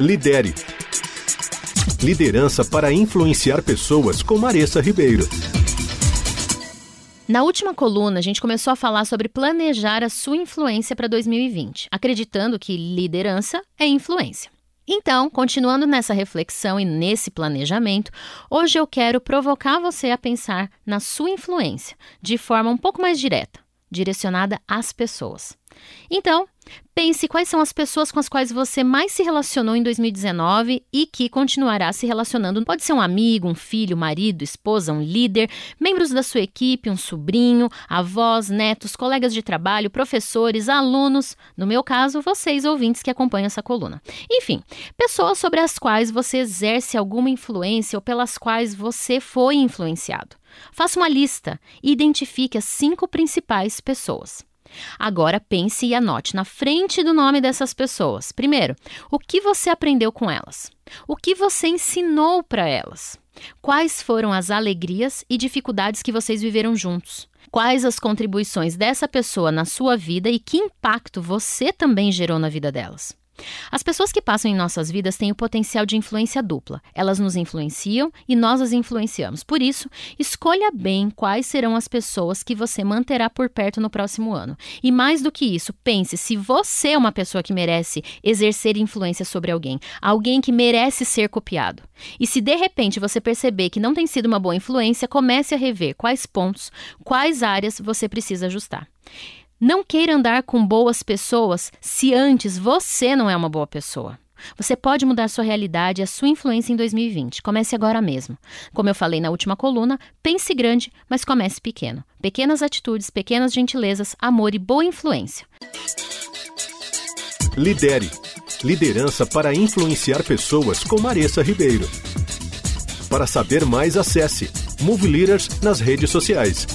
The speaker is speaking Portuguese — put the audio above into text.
Lidere. Liderança para influenciar pessoas com Maressa Ribeiro. Na última coluna, a gente começou a falar sobre planejar a sua influência para 2020, acreditando que liderança é influência. Então, continuando nessa reflexão e nesse planejamento, hoje eu quero provocar você a pensar na sua influência de forma um pouco mais direta, direcionada às pessoas. Então, pense quais são as pessoas com as quais você mais se relacionou em 2019 e que continuará se relacionando. Pode ser um amigo, um filho, marido, esposa, um líder, membros da sua equipe, um sobrinho, avós, netos, colegas de trabalho, professores, alunos, no meu caso, vocês ouvintes que acompanham essa coluna. Enfim, pessoas sobre as quais você exerce alguma influência ou pelas quais você foi influenciado. Faça uma lista e identifique as cinco principais pessoas. Agora pense e anote na frente do nome dessas pessoas. Primeiro, o que você aprendeu com elas? O que você ensinou para elas? Quais foram as alegrias e dificuldades que vocês viveram juntos? Quais as contribuições dessa pessoa na sua vida e que impacto você também gerou na vida delas? As pessoas que passam em nossas vidas têm o potencial de influência dupla. Elas nos influenciam e nós as influenciamos. Por isso, escolha bem quais serão as pessoas que você manterá por perto no próximo ano. E mais do que isso, pense se você é uma pessoa que merece exercer influência sobre alguém, alguém que merece ser copiado. E se de repente você perceber que não tem sido uma boa influência, comece a rever quais pontos, quais áreas você precisa ajustar. Não queira andar com boas pessoas se antes você não é uma boa pessoa. Você pode mudar sua realidade e a sua influência em 2020. Comece agora mesmo. Como eu falei na última coluna, pense grande, mas comece pequeno. Pequenas atitudes, pequenas gentilezas, amor e boa influência. Lidere. Liderança para influenciar pessoas com Maressa Ribeiro. Para saber mais, acesse Move Leaders nas redes sociais.